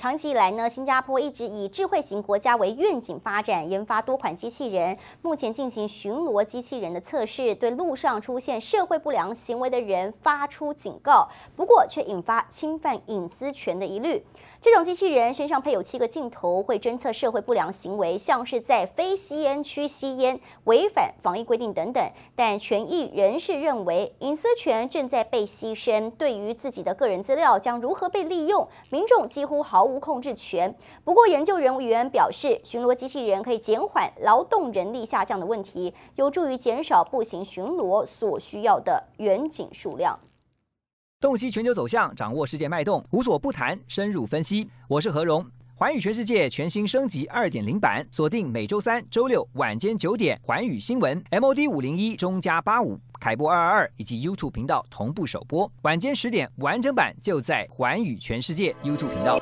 长期以来呢，新加坡一直以智慧型国家为愿景发展，研发多款机器人。目前进行巡逻机器人的测试，对路上出现社会不良行为的人发出警告，不过却引发侵犯隐私权的疑虑。这种机器人身上配有七个镜头，会侦测社会不良行为，像是在非吸烟区吸烟、违反防疫规定等等。但权益人士认为，隐私权正在被牺牲，对于自己的个人资料将如何被利用，民众几乎毫无控制权。不过，研究人员表示，巡逻机器人可以减缓劳动人力下降的问题，有助于减少步行巡逻所需要的远景数量。洞悉全球走向，掌握世界脉动，无所不谈，深入分析。我是何荣，环宇全世界全新升级二点零版，锁定每周三、周六晚间九点，环宇新闻 MOD 五零一中加八五凯播二二二以及 YouTube 频道同步首播，晚间十点完整版就在环宇全世界 YouTube 频道。